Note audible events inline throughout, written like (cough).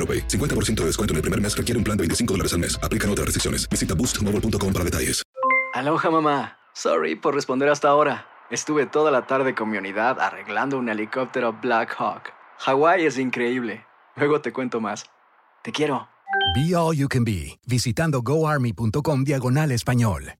AroPay. 50% de descuento en el primer mes requiere un plan de 25 dólares al mes. Aplican otras restricciones. Visita boostmobile.com para detalles. Aloha mamá. Sorry por responder hasta ahora. Estuve toda la tarde con mi unidad arreglando un helicóptero Black Hawk. Hawái es increíble. Luego te cuento más. Te quiero. Be All You Can Be, visitando goarmy.com diagonal español.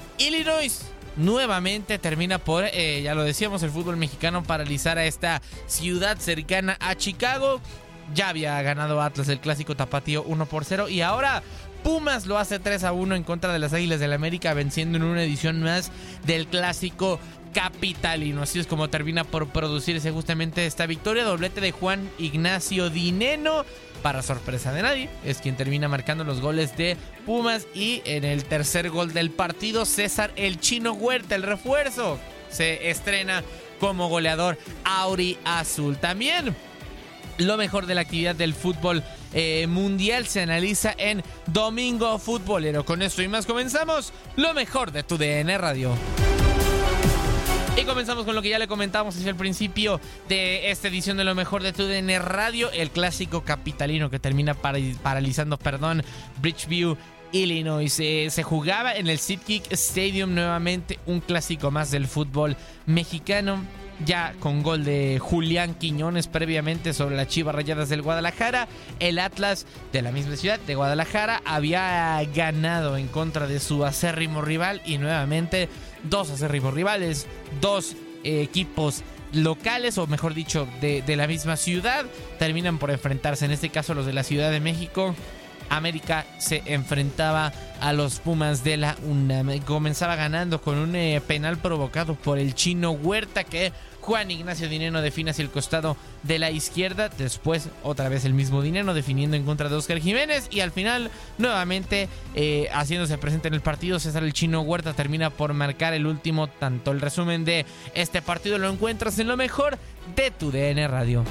Illinois. Nuevamente termina por, eh, ya lo decíamos, el fútbol mexicano paralizar a esta ciudad cercana a Chicago. Ya había ganado Atlas el clásico tapatío 1 por 0 y ahora Pumas lo hace 3 a 1 en contra de las Águilas del la América, venciendo en una edición más del clásico capitalino. Así es como termina por producirse justamente esta victoria. Doblete de Juan Ignacio Dineno. Para sorpresa de nadie, es quien termina marcando los goles de Pumas. Y en el tercer gol del partido, César el Chino Huerta, el refuerzo, se estrena como goleador Auri Azul. También lo mejor de la actividad del fútbol eh, mundial se analiza en Domingo Futbolero. Con esto y más comenzamos lo mejor de tu DN Radio. Y comenzamos con lo que ya le comentamos hacia el principio de esta edición de lo mejor de tu DN Radio, el clásico capitalino que termina paralizando, perdón, Bridgeview Illinois. Eh, se jugaba en el SeatGeek Stadium nuevamente un clásico más del fútbol mexicano ya con gol de Julián Quiñones previamente sobre las Chivas Rayadas del Guadalajara. El Atlas de la misma ciudad de Guadalajara había ganado en contra de su acérrimo rival y nuevamente dos acérrimos rivales, dos eh, equipos locales o mejor dicho de, la misma ciudad terminan por enfrentarse. En este caso los de la Ciudad de México América se enfrentaba a los Pumas de la UNAM. Comenzaba ganando con un eh, penal provocado por el chino Huerta que Juan Ignacio Dineno define hacia el costado de la izquierda. Después otra vez el mismo Dineno definiendo en contra de Oscar Jiménez. Y al final nuevamente eh, haciéndose presente en el partido César el chino Huerta termina por marcar el último tanto. El resumen de este partido lo encuentras en lo mejor de tu DN Radio.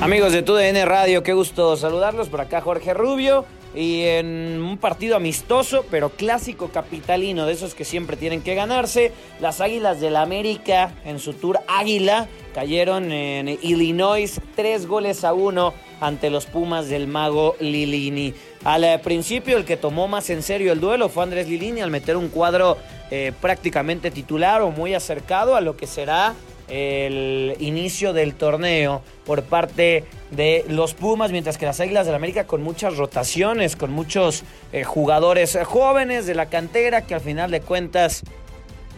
Amigos de TUDN Radio, qué gusto saludarlos. Por acá Jorge Rubio. Y en un partido amistoso, pero clásico capitalino, de esos que siempre tienen que ganarse, las Águilas del la América en su tour Águila cayeron en Illinois tres goles a uno ante los Pumas del mago Lilini. Al eh, principio el que tomó más en serio el duelo fue Andrés Lilini al meter un cuadro eh, prácticamente titular o muy acercado a lo que será el inicio del torneo por parte de los Pumas, mientras que las Águilas del la América con muchas rotaciones, con muchos eh, jugadores jóvenes de la cantera que al final de cuentas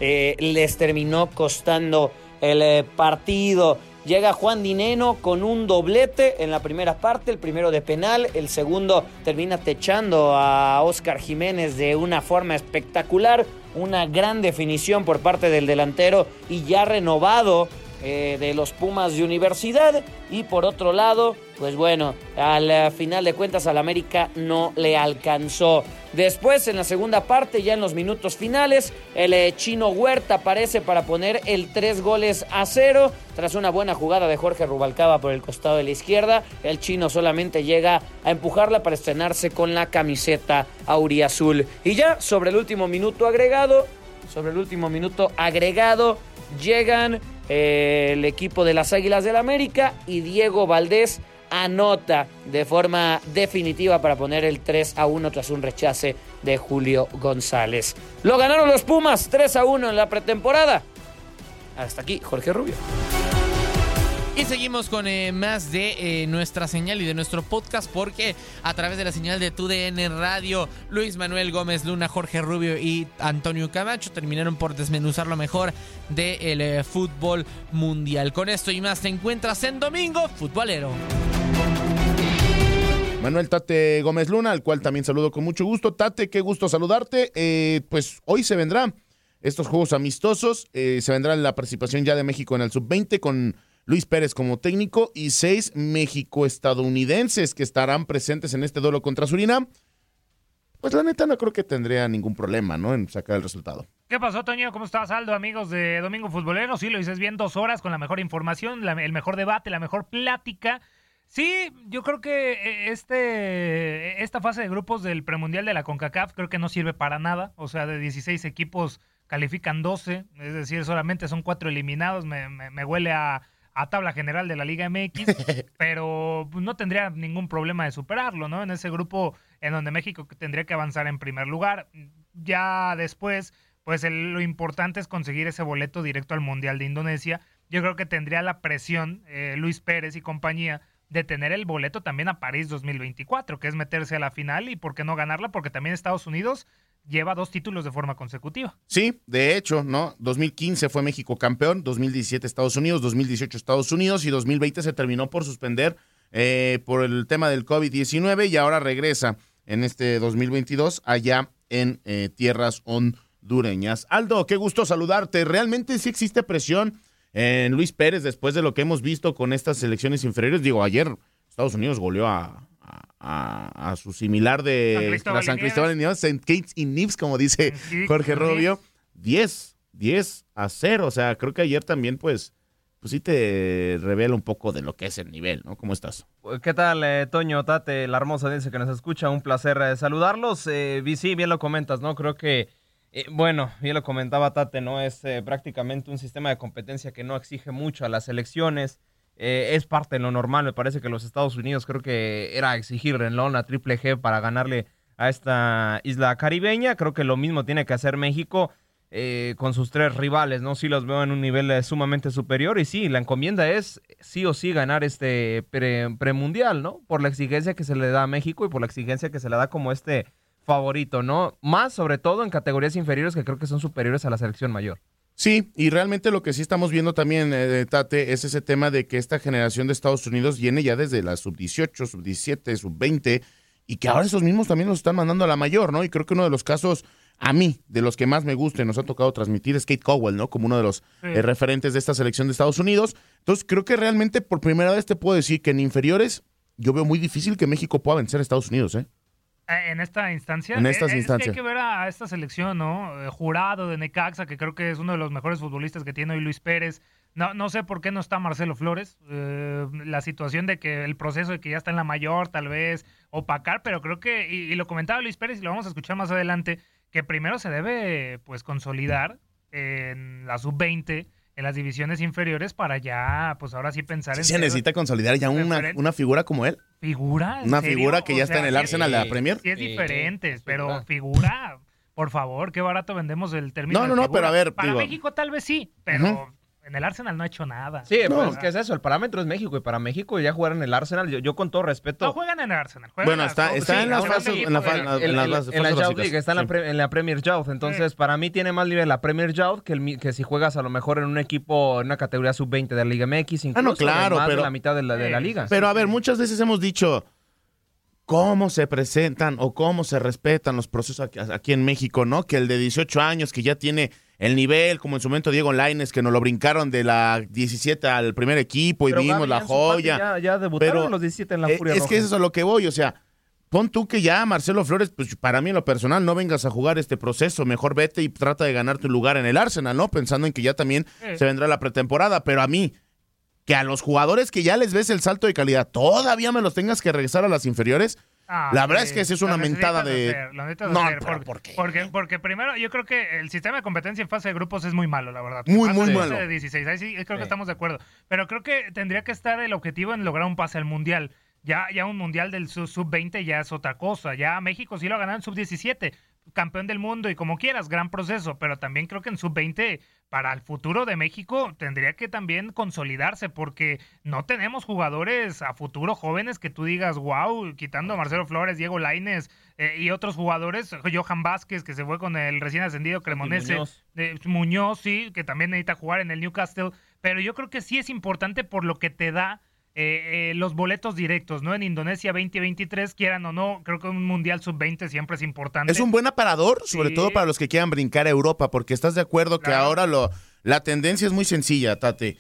eh, les terminó costando el eh, partido. llega Juan Dineno con un doblete en la primera parte, el primero de penal, el segundo termina techando a Oscar Jiménez de una forma espectacular, una gran definición por parte del delantero y ya renovado eh, de los Pumas de Universidad. Y por otro lado, pues bueno, al final de cuentas al América no le alcanzó. Después, en la segunda parte, ya en los minutos finales, el eh, chino Huerta aparece para poner el tres goles a cero. Tras una buena jugada de Jorge Rubalcaba por el costado de la izquierda, el chino solamente llega a empujarla para estrenarse con la camiseta auriazul. Y ya sobre el último minuto agregado, sobre el último minuto agregado, llegan el equipo de las Águilas del América y Diego Valdés anota de forma definitiva para poner el 3 a 1 tras un rechace de Julio González. Lo ganaron los Pumas 3 a 1 en la pretemporada. Hasta aquí, Jorge Rubio. Y seguimos con eh, más de eh, nuestra señal y de nuestro podcast porque a través de la señal de TUDN Radio, Luis Manuel Gómez Luna, Jorge Rubio y Antonio Camacho terminaron por desmenuzar lo mejor del eh, fútbol mundial. Con esto y más te encuentras en Domingo Futbolero. Manuel Tate Gómez Luna, al cual también saludo con mucho gusto. Tate, qué gusto saludarte. pues hoy se vendrán estos juegos amistosos. se vendrá la participación ya de México en el sub-20 con Luis Pérez como técnico y seis México-estadounidenses que estarán presentes en este duelo contra Surinam. Pues la neta no creo que tendría ningún problema, ¿no? En sacar el resultado. ¿Qué pasó, Toño? ¿Cómo estás, Aldo? Amigos de Domingo Futbolero. Sí, lo dices bien, dos horas con la mejor información, el mejor debate, la mejor plática. Sí, yo creo que eh, este, esta fase de grupos del premundial de la CONCACAF creo que no sirve para nada. O sea, de 16 equipos califican 12, es decir, solamente son cuatro eliminados. me huele a, a tabla general de la Liga MX, (laughs) pero no tendría ningún problema de superarlo, ¿no? En ese grupo en donde México tendría que avanzar en primer lugar. Ya después, pues lo importante es conseguir ese boleto directo al Mundial de Indonesia. Yo creo que tendría la presión eh, Luis Pérez y compañía de tener el boleto también a París 2024, que es meterse a la final y por qué no ganarla, porque también Estados Unidos lleva dos títulos de forma consecutiva. Sí, de hecho, ¿no? 2015 fue México campeón, 2017 Estados Unidos, 2018 Estados Unidos y 2020 se terminó por suspender eh, por el tema del COVID-19 y ahora regresa en este 2022 allá en eh, tierras hondureñas. Aldo, qué gusto saludarte. ¿Realmente sí existe presión en Luis Pérez después de lo que hemos visto con estas selecciones inferiores? Digo, ayer Estados Unidos goleó a, a, su similar de San Cristóbal, y Nieves, St. Kitts y Nips, como dice Jorge Rubio, 10, 10 a 0. O sea, creo que ayer también, pues, pues sí te revela un poco de lo que es el nivel, ¿no? ¿Cómo estás? Pues, ¿Qué tal, eh, Toño, Tate, la hermosa dice que nos escucha? Un placer eh, saludarlos. Eh, sí, bien lo comentas, ¿no? Creo que, eh, bueno, bien lo comentaba Tate, ¿no? Es prácticamente un sistema de competencia que no exige mucho a las elecciones. Eh, es parte de lo normal. Me parece que los Estados Unidos creo que era exigir renlón a Triple G para ganarle a esta isla caribeña. Creo que lo mismo tiene que hacer México eh, con sus tres rivales, ¿no? Sí los veo en un nivel eh, sumamente superior y sí, la encomienda es sí o sí ganar este premundial, ¿no? Por la exigencia que se le da a México y por la exigencia que se le da como este favorito, ¿no? Más sobre todo en categorías inferiores que creo que son superiores a la selección mayor. Sí, y realmente lo que sí estamos viendo también, eh, Tate, es ese tema de que esta generación de Estados Unidos viene ya desde la sub-18, sub-17, sub-20, y que ahora esos mismos también los están mandando a la mayor, ¿no? Y creo que uno de los casos, a mí, de los que más me gusta y nos ha tocado transmitir es Kate Cowell, ¿no? Como uno de los eh, referentes de esta selección de Estados Unidos. Entonces, creo que realmente por primera vez te puedo decir que en inferiores yo veo muy difícil que México pueda vencer a Estados Unidos, ¿eh? Eh, en esta instancia. En estas eh, instancias. hay que ver a, esta selección, ¿no? Eh, jurado de Necaxa, que creo que es uno de los mejores futbolistas que tiene hoy Luis Pérez. No, no sé por qué no está Marcelo Flores. la situación de que el proceso de que ya está en la mayor, tal vez, opacar, pero creo que, y, lo comentaba Luis Pérez y lo vamos a escuchar más adelante, que primero se debe, pues, consolidar en la sub-20 en las divisiones inferiores para ya, pues ahora sí pensar en... Se necesita consolidar ya una, una, figura como él. ¿Figura? Una figura que ya está en el Arsenal de la Premier. Sí, es diferente, pero figura, por favor, qué barato vendemos el término. No, no, no, pero a ver. Para México tal vez sí, pero En el Arsenal no ha hecho nada. Sí, No. pues es que es eso, el parámetro es México y para México ya jugar en el Arsenal, yo, yo con todo respeto. No juegan en el Arsenal. juegan Bueno, en está- está sí, en las fases- en la de- League, está en, la sí. pre- en la Premier Youth. Entonces, para mí tiene más nivel la Premier Youth que, el mi- que si juegas a lo mejor en un equipo, en una categoría sub-20 de la Liga MX, incluso Ah, no, claro, de más de pero- la mitad de la, de la liga. Pero a ver, muchas veces hemos dicho cómo se presentan o cómo se respetan los procesos aquí, aquí en México, ¿no? Que el de 18 años, que ya tiene el nivel, como en su momento Diego Laines, que nos lo brincaron de la 17 al primer equipo y Pero vimos Gaby la joya. Ya, ya debutaron Pero, los 17 en la Eh, Furia es Roja. que eso es a lo que voy, o sea, pon tú que ya Marcelo Flores, pues para mí en lo personal, no vengas a jugar este proceso, mejor vete y trata de ganar tu lugar en el Arsenal, ¿no? Pensando en que ya también se vendrá la pretemporada, pero a mí, que a los jugadores que ya les ves el salto de calidad, todavía me los tengas que regresar a las inferiores, Ah, la verdad sí, es que esa es lo una mentada de... hacer, lo necesitas No, hacer, pero por- ¿por qué? Porque, porque primero, yo creo que el sistema de competencia en fase de grupos es muy malo, la verdad. Muy, muy de- malo. de 16, ahí sí, creo Sí. que estamos de acuerdo. Pero creo que tendría que estar el objetivo en lograr un pase al Mundial. Ya, ya un Mundial del su- sub-20 ya es otra cosa. Ya México sí lo ha ganado en sub-17, campeón del mundo y como quieras, gran proceso. Pero también creo que en sub-20, para el futuro de México, tendría que también consolidarse porque no tenemos jugadores a futuro jóvenes que tú digas, wow, quitando a Marcelo Flores, Diego Laines eh, y otros jugadores, Johan Vázquez, que se fue con el recién ascendido Cremonese. Muñoz. Eh, Muñoz, sí, que también necesita jugar en el Newcastle. Pero yo creo que sí es importante por lo que te da eh, eh, los boletos directos, ¿no? En Indonesia 2023, quieran o no, creo que un Mundial Sub-20 siempre es importante. Es un buen aparador, sobre Sí. todo para los que quieran brincar a Europa, porque estás de acuerdo que ahora lo, la tendencia es muy sencilla, Tate.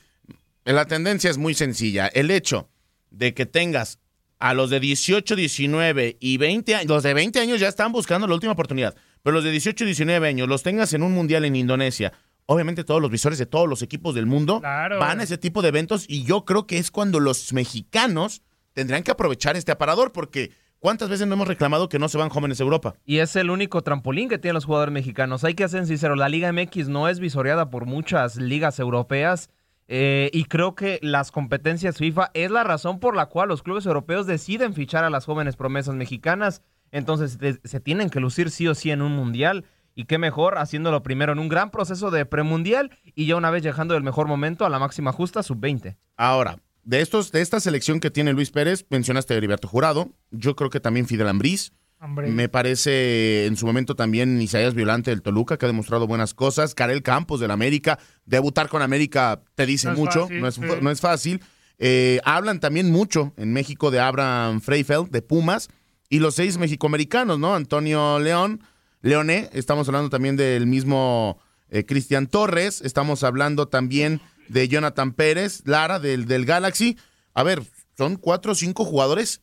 La tendencia es muy sencilla. El hecho de que tengas a los de 18, 19 y 20 años, los de 20 años ya están buscando la última oportunidad, pero los de 18, 19 años los tengas en un mundial en Indonesia. Obviamente todos los visores de todos los equipos del mundo Claro. van a ese tipo de eventos y yo creo que es cuando los mexicanos tendrán que aprovechar este aparador porque ¿cuántas veces no hemos reclamado que no se van jóvenes a Europa? Y es el único trampolín que tienen los jugadores mexicanos. Hay que ser sinceros, la Liga MX no es visoreada por muchas ligas europeas. eh, y creo que las competencias FIFA es la razón por la cual los clubes europeos deciden fichar a las jóvenes promesas mexicanas. Entonces de- se tienen que lucir sí o sí en un mundial. Y qué mejor haciéndolo primero en un gran proceso de premundial y ya una vez llegando del mejor momento a la máxima justa, sub-20. Ahora, de estos, de esta selección que tiene Luis Pérez, mencionaste a Heriberto Jurado, yo creo que también Fidel Ambriz, Hombre. me parece en su momento también Isaías Violante del Toluca, que ha demostrado buenas cosas, Karel Campos del América, debutar con América te dice No mucho, fácil, no, es, sí. no es fácil. Eh, hablan también mucho en México de Abraham Freifeld, de Pumas, y los seis mexicoamericanos, ¿no? Antonio León, Leoné, estamos hablando también del mismo eh, Cristian Torres, estamos hablando también de Jonathan Pérez, Lara, del, del Galaxy. A ver, son cuatro o cinco jugadores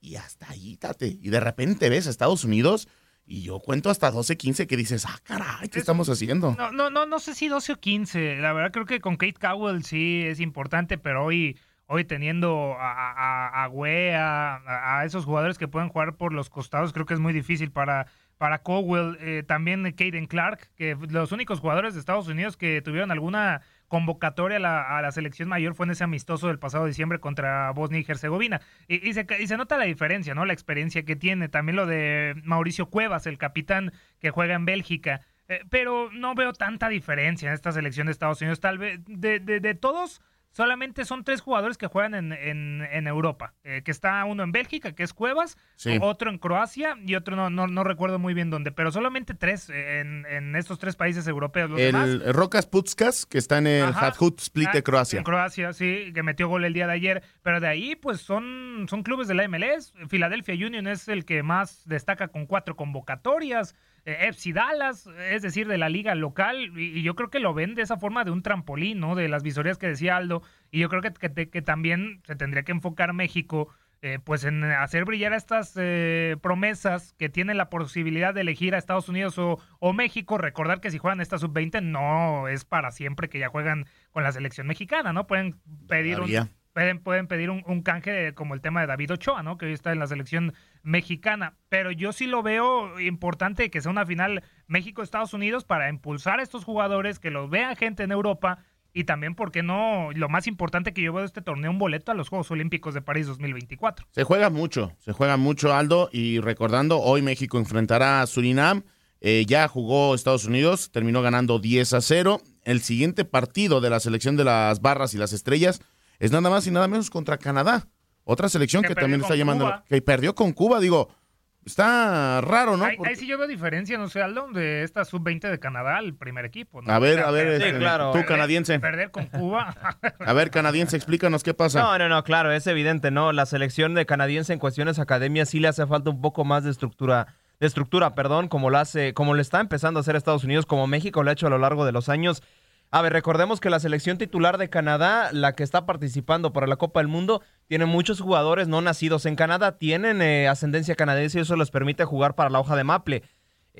y hasta ahí, tate. Y de repente ves a Estados Unidos y yo cuento hasta 12, 15 que dices, ah, caray, ¿qué estamos haciendo? No, no, no, no sé si 12 o 15. La verdad creo que con Kate Cowell sí es importante, pero hoy, hoy teniendo a, a, a Wea, a, a esos jugadores que pueden jugar por los costados, creo que es muy difícil para, para Cowell. Eh, también Caden Clark, que los únicos jugadores de Estados Unidos que tuvieron alguna convocatoria a la, selección mayor fue en ese amistoso del pasado diciembre contra Bosnia y Herzegovina. Y, y se, y se nota la diferencia, ¿no? La experiencia que tiene. También lo de Mauricio Cuevas, el capitán que juega en Bélgica. Eh, pero no veo tanta diferencia en esta selección de Estados Unidos. Tal vez de, de, de todos, solamente son tres jugadores que juegan en, en, en Europa. Eh, que está uno en Bélgica, que es Cuevas, Sí. otro en Croacia y otro no, no, no recuerdo muy bien dónde. Pero solamente tres eh, en, en estos tres países europeos. Los demás, El Rocas Putskas, que está en el. Hadhut Split de Ah, Croacia. En Croacia, sí, que metió gol el día de ayer. Pero de ahí, pues son, son clubes de la MLS. Philadelphia Union es el que más destaca con cuatro convocatorias. Eh, FC Dallas, es decir, de la liga local. Y, yo creo que lo ven de esa forma de un trampolín, ¿no? De las visorías que decía Aldo. Y yo creo que, que, que también se tendría que enfocar México. eh, pues en hacer brillar estas eh, promesas que tienen la posibilidad de elegir a Estados Unidos o, o México. Recordar que si juegan esta sub-20 no es para siempre que ya juegan con la selección mexicana, ¿no? Pueden pedir un. Pueden, pueden pedir un, un canje como el tema de David Ochoa, ¿no? Que hoy está en la selección mexicana. Pero yo sí lo veo importante que sea una final México-Estados Unidos para impulsar a estos jugadores, que los vea gente en Europa. Y también, ¿por qué no? Lo más importante que yo veo de este torneo, un boleto a los Juegos Olímpicos de París 2024. Se juega mucho, se juega mucho, Aldo. Y recordando, hoy México enfrentará a Surinam. Eh, ya jugó Estados Unidos, terminó ganando 10 a 0. el siguiente partido de la selección de las barras y las estrellas es nada más y nada menos contra Canadá. Otra selección que, Que también está llamando. Cuba. Que perdió con Cuba, digo. Está raro, ¿no? Ahí, Porque- ahí sí yo veo diferencia, no sé, Aldo, de esta sub-20 de Canadá al primer equipo. ¿no? A ver, a ver, perder- este, tú canadiense. Perder con Cuba. (laughs) A ver, canadiense, explícanos qué pasa. No, no, no, claro, es evidente, ¿no? La selección de canadiense en cuestiones academias sí le hace falta un poco más de estructura, de estructura, perdón, como lo hace, como le está empezando a hacer Estados Unidos, como México lo ha hecho a lo largo de los años. A ver, recordemos que la selección titular de Canadá, la que está participando para la Copa del Mundo, tiene muchos jugadores no nacidos en Canadá, tienen eh, ascendencia canadiense y eso les permite jugar para la hoja de Maple.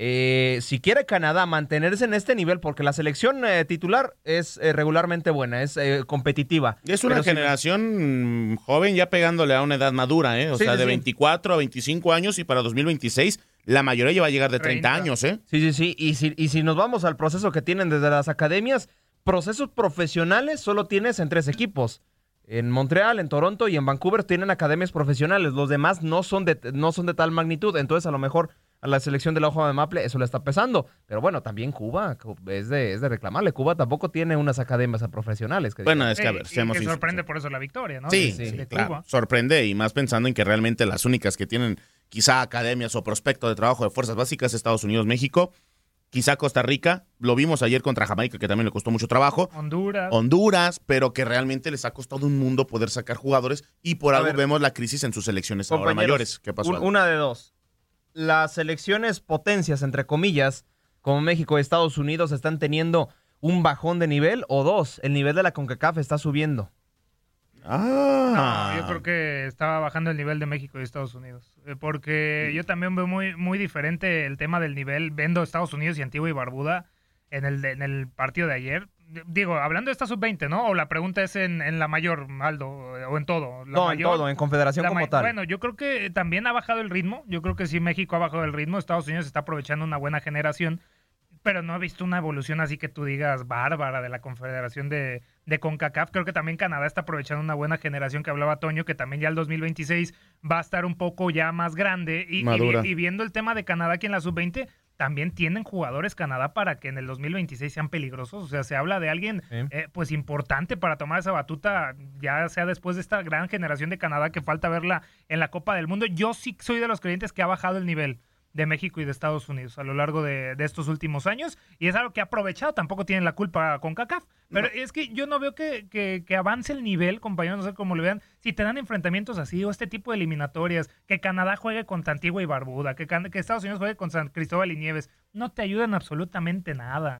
Eh, si quiere Canadá mantenerse en este nivel, porque la selección eh, titular es eh, regularmente buena, es eh, competitiva. Es una si- generación mm, joven ya pegándole a una edad madura, ¿eh? O Sí, sea, sí, de sí. 24 a 25 años y para 2026 la mayoría ya va a llegar de 30, años, ¿eh? Sí, sí, sí. Y si, y si nos vamos al proceso que tienen desde las academias, procesos profesionales solo tienes en tres equipos. En Montreal, en Toronto y en Vancouver tienen academias profesionales. Los demás no son de, no son de tal magnitud. Entonces, a lo mejor a la selección de la hoja de Maple eso le está pesando. Pero bueno, también Cuba Cu- es de, es de reclamarle. Cuba tampoco tiene unas academias profesionales. que Bueno, digamos. es que a ver, seamos que sorprende por eso la victoria, ¿no? Sí, De- sí, de claro. Cuba. Sorprende y más pensando en que realmente las únicas que tienen quizá academias o prospecto de trabajo de fuerzas básicas Estados Unidos, México, quizá Costa Rica, lo vimos ayer contra Jamaica que también le costó mucho trabajo. Honduras. Honduras, pero que realmente les ha costado un mundo poder sacar jugadores y por A algo ver. vemos la crisis en sus selecciones ahora mayores. ¿Qué pasó? un- una de dos. Las selecciones potencias, entre comillas, como México y Estados Unidos, están teniendo un bajón de nivel o dos, el nivel de la CONCACAF está subiendo. Ah. No, yo creo que estaba bajando el nivel de México y Estados Unidos. Eh, Porque yo también veo muy, muy diferente el tema del nivel. Vendo Estados Unidos y Antigua y Barbuda en el, de- en el partido de ayer. Digo, hablando de esta sub-20, ¿no? O la pregunta es en, en la mayor, Aldo, o en todo. La no, en todo, en confederación como tal. Bueno, yo creo que también ha bajado el ritmo. Yo creo que sí, México ha bajado el ritmo. Estados Unidos está aprovechando una buena generación. Pero no he visto una evolución así que tú digas bárbara de la confederación de, de CONCACAF. Creo que también Canadá está aprovechando una buena generación que hablaba Toño, que también ya el 2026 va a estar un poco ya más grande. Y viendo el tema de Canadá aquí en la sub-20, también tienen jugadores Canadá para que en el 2026 sean peligrosos. O sea, se habla de alguien Sí. eh, pues importante para tomar esa batuta, ya sea después de esta gran generación de Canadá que falta verla en la Copa del Mundo. Yo sí soy de los creyentes que ha bajado el nivel de México y de Estados Unidos a lo largo de, de estos últimos años y es algo que ha aprovechado, tampoco tienen la culpa con CACAF, pero es que yo no veo que, que- que avance el nivel, compañeros, no sé cómo lo vean, si te dan enfrentamientos así o este tipo de eliminatorias, que Canadá juegue contra Antigua y Barbuda, que, que Estados Unidos juegue con San Cristóbal y Nieves, no te ayudan absolutamente nada.